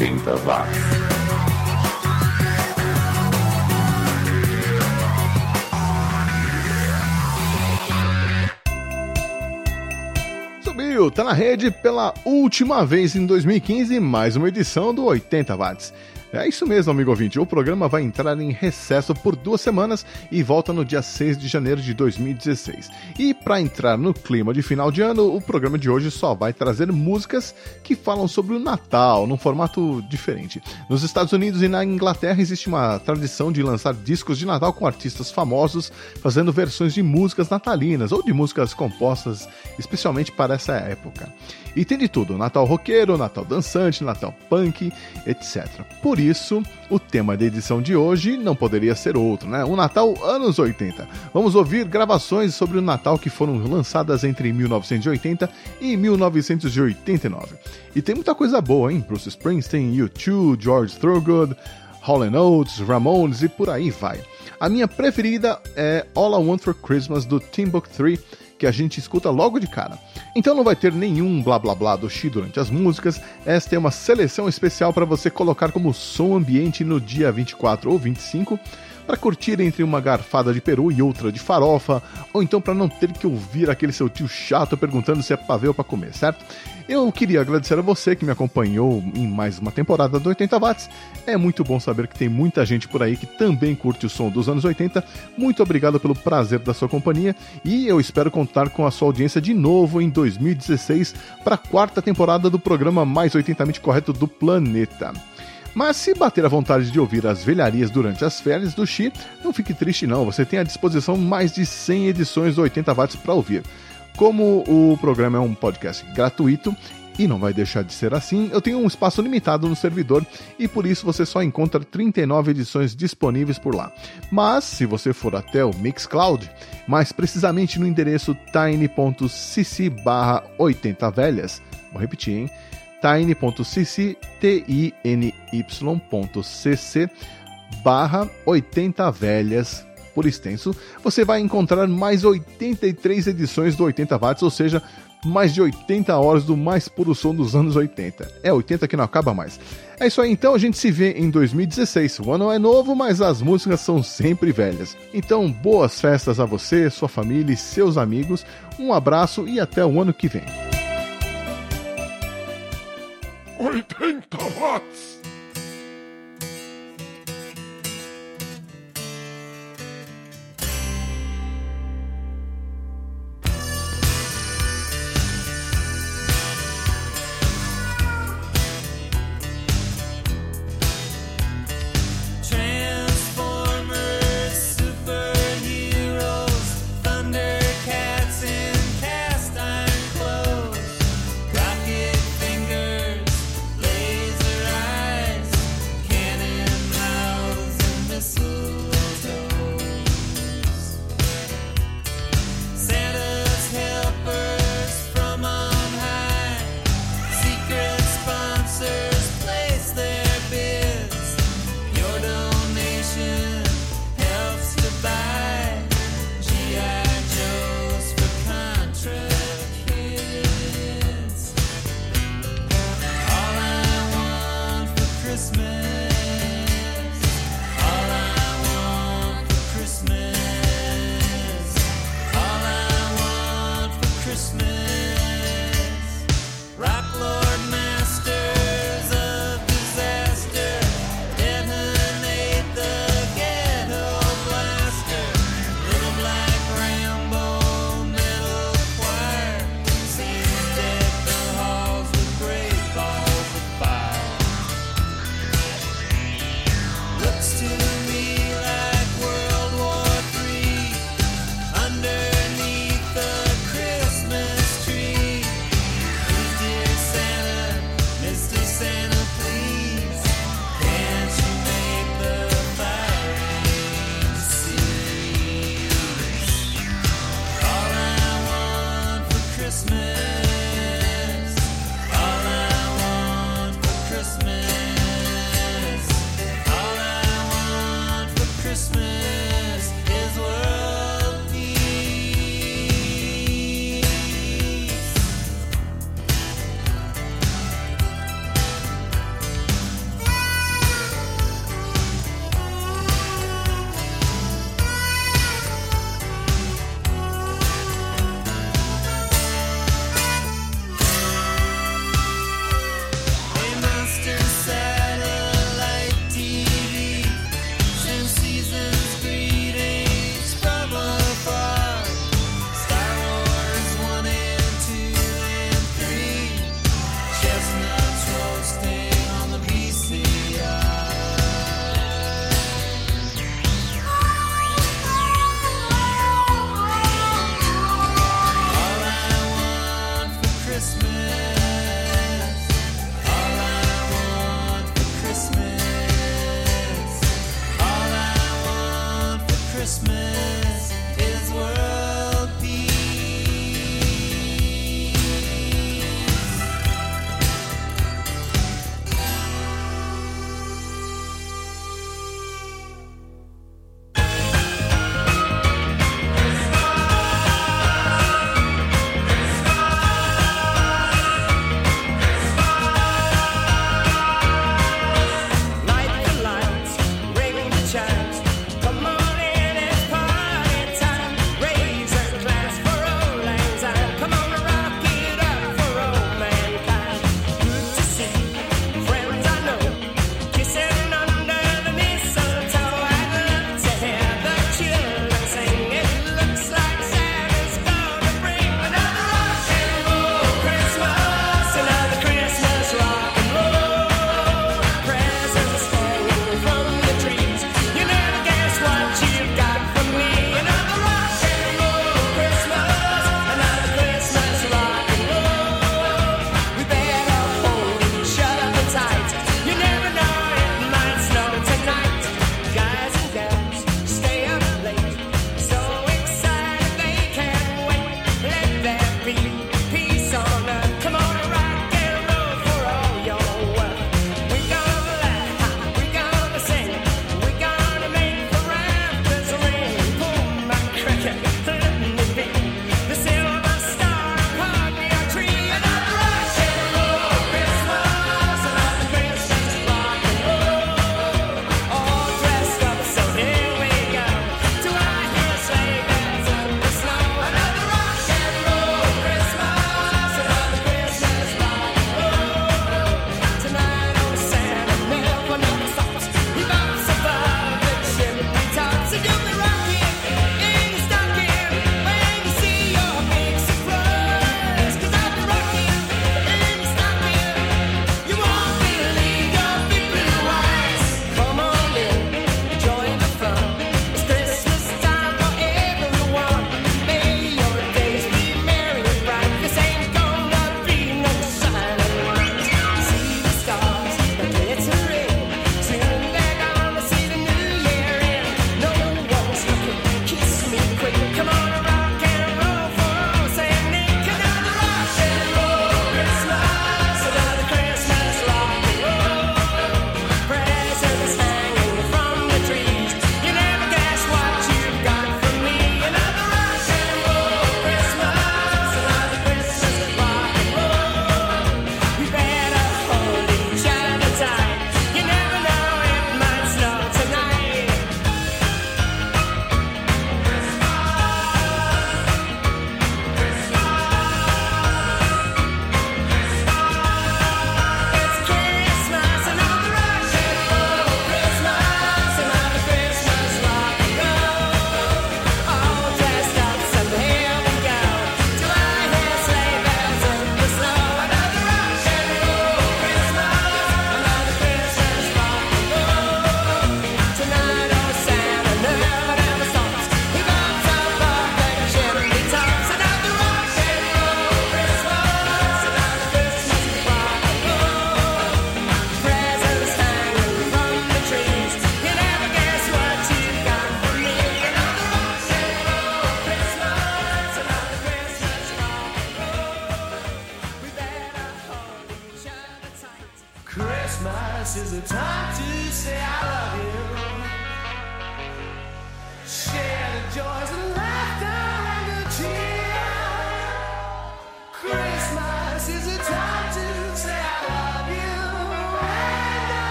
80 watts. Tá na rede pela última vez em 2015, mais uma edição do 80 watts. É isso mesmo, amigo ouvinte. O programa vai entrar em recesso por duas semanas e volta no dia 6 de janeiro de 2016. E para entrar no clima de final de ano, o programa de hoje só vai trazer músicas que falam sobre o Natal, num formato diferente. Nos Estados Unidos e na Inglaterra existe uma tradição de lançar discos de Natal com artistas famosos fazendo versões de músicas natalinas ou de músicas compostas especialmente para essa época. E tem de tudo: Natal roqueiro, Natal dançante, Natal punk, etc. Por isso, o tema da edição de hoje não poderia ser outro, né? O Natal anos 80. Vamos ouvir gravações sobre o Natal que foram lançadas entre 1980 e 1989. E tem muita coisa boa, hein? Bruce Springsteen, U2, George Thorogood, Hall Oates, Ramones e por aí vai. A minha preferida é All I Want for Christmas do Timbuk 3, que a gente escuta logo de cara. Então não vai ter nenhum blá blá blá do Xi durante as músicas, esta é uma seleção especial para você colocar como som ambiente no dia 24 ou 25 para curtir entre uma garfada de peru e outra de farofa, ou então para não ter que ouvir aquele seu tio chato perguntando se é pavê para comer, certo? Eu queria agradecer a você que me acompanhou em mais uma temporada do 80 Watts. É muito bom saber que tem muita gente por aí que também curte o som dos anos 80. Muito obrigado pelo prazer da sua companhia e eu espero contar com a sua audiência de novo em 2016 para a quarta temporada do programa mais 80mente correto do planeta. Mas se bater a vontade de ouvir as velharias durante as férias do Xi, não fique triste não, você tem à disposição mais de 100 edições do 80 watts para ouvir. Como o programa é um podcast gratuito, e não vai deixar de ser assim, eu tenho um espaço limitado no servidor e por isso você só encontra 39 edições disponíveis por lá. Mas se você for até o Mixcloud, mais precisamente no endereço tiny.cc 80 velhas, vou repetir, hein? tiny.cc, T-I-N-Y.cc, barra 80 velhas por extenso, você vai encontrar mais 83 edições do 80 watts, ou seja, mais de 80 horas do mais puro som dos anos 80. É 80 que não acaba mais. É isso aí, então a gente se vê em 2016. O ano é novo, mas as músicas são sempre velhas. Então, boas festas a você, sua família e seus amigos. Um abraço e até o ano que vem. 80 watts.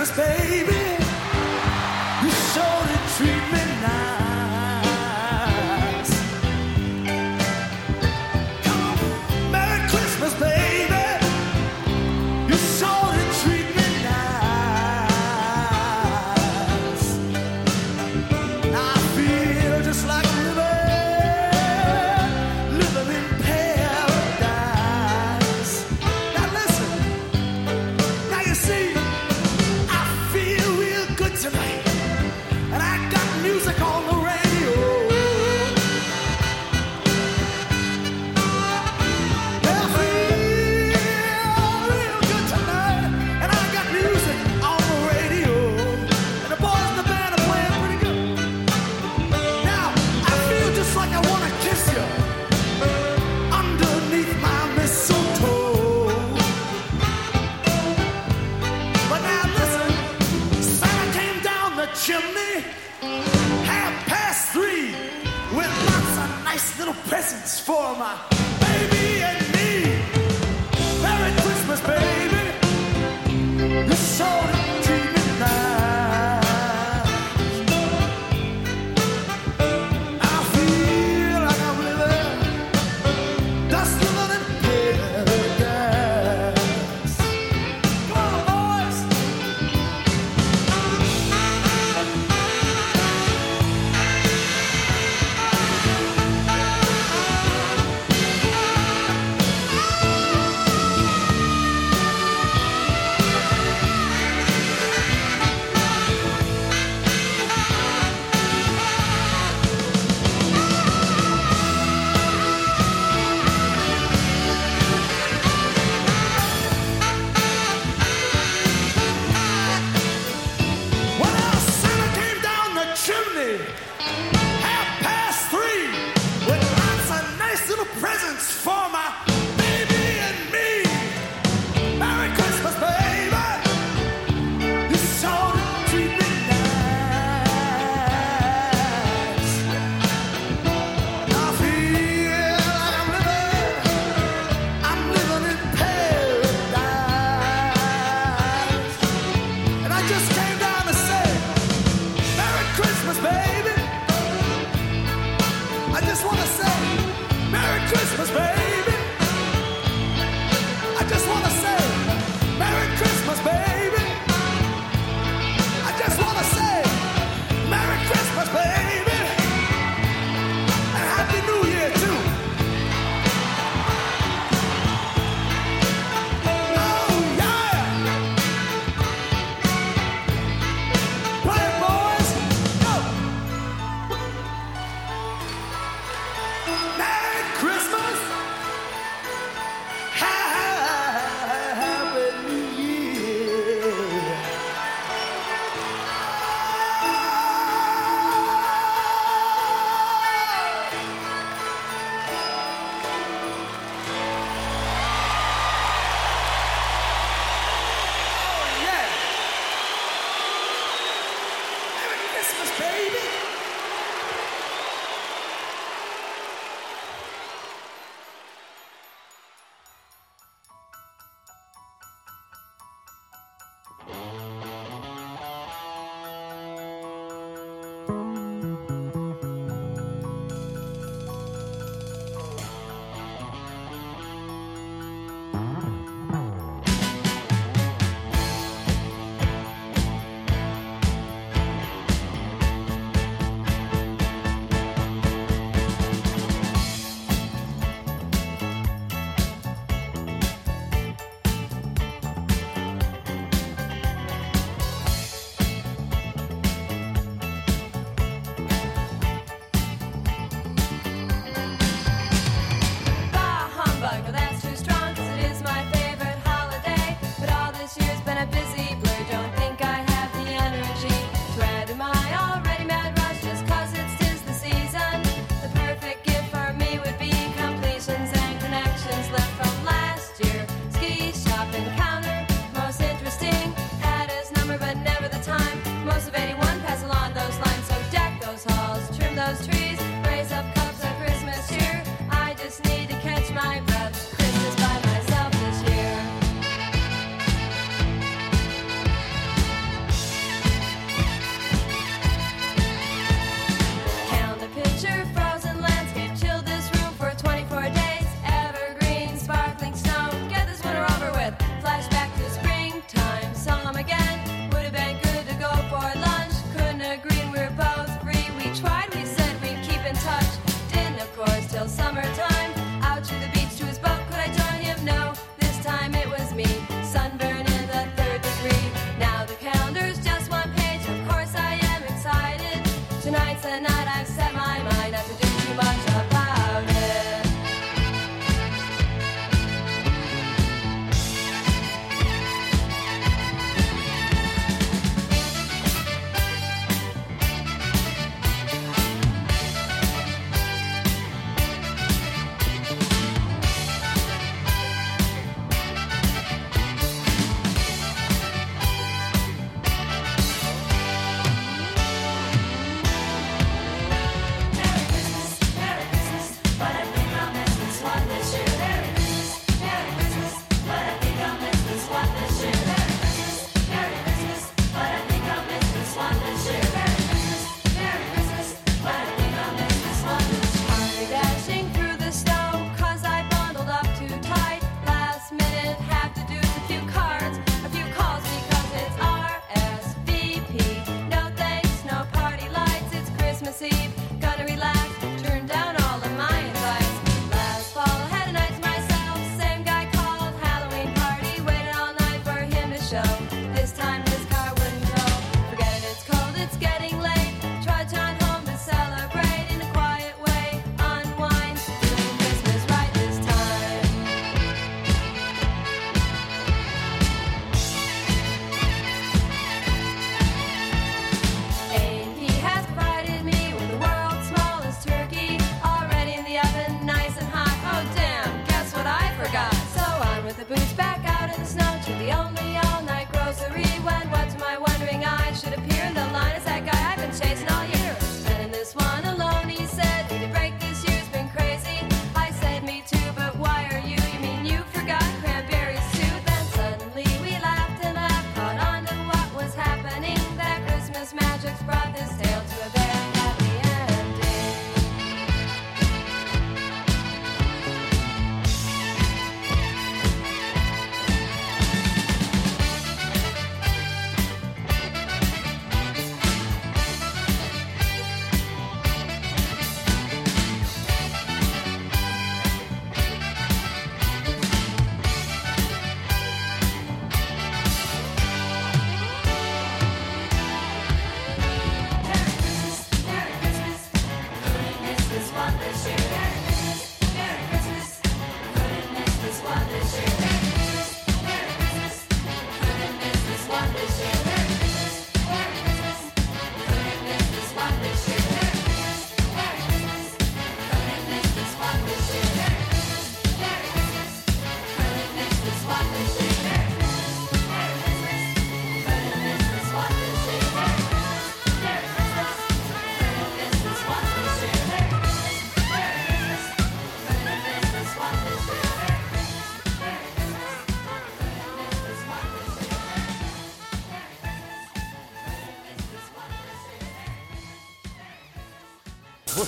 Christmas, baby.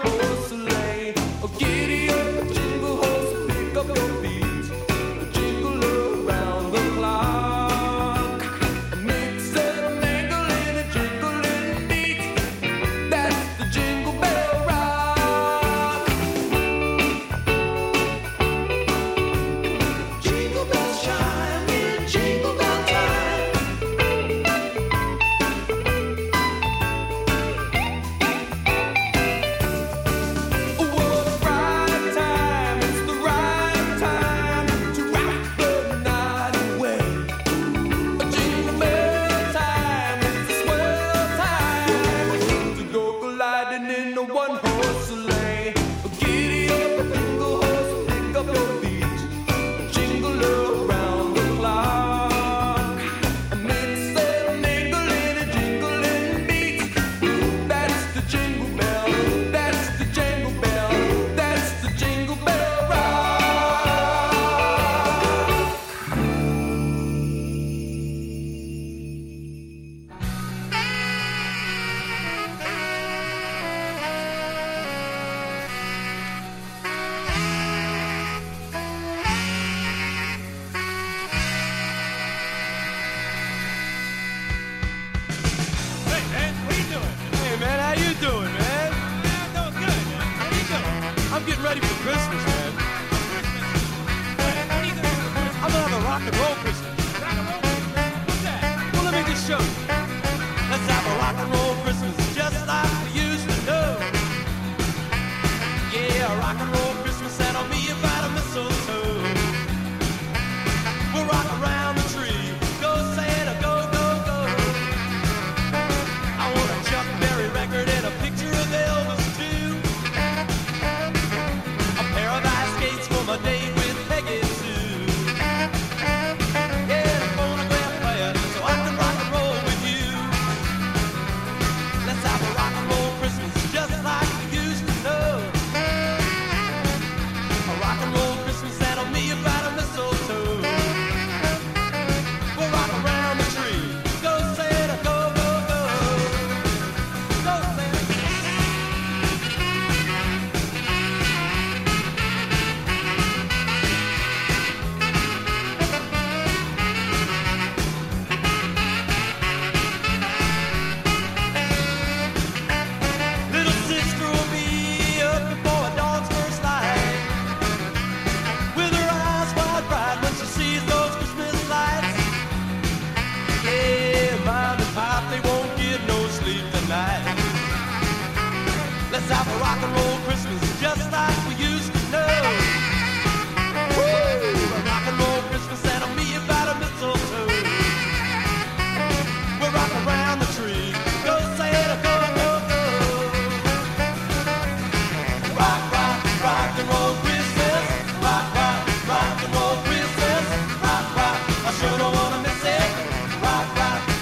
Thank you.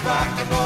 Back and roll.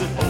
sit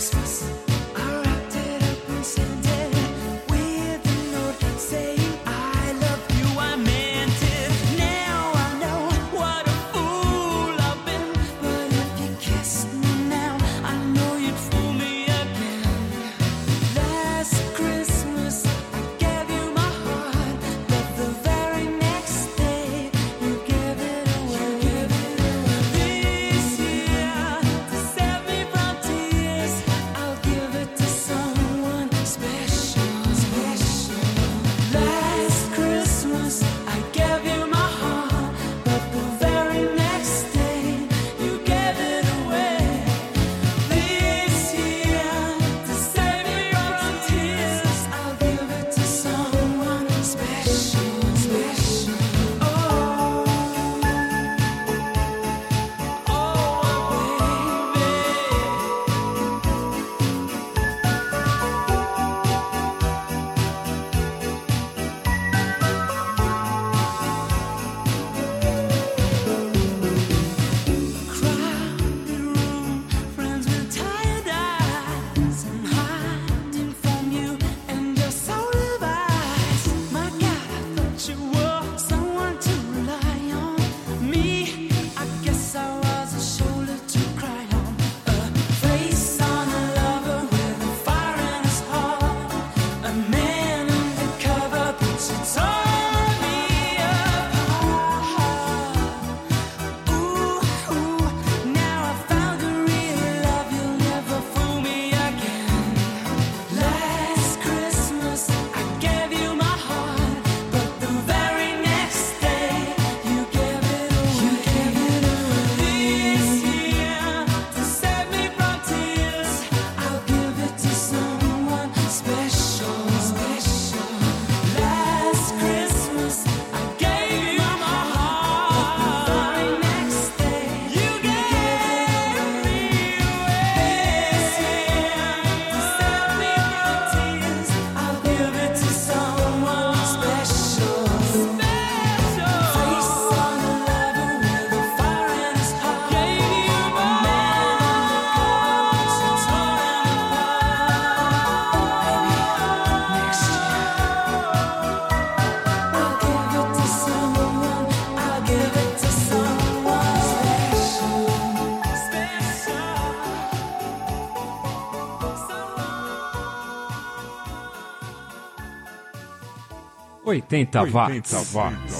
Christmas. Oitenta watts. 80 watts.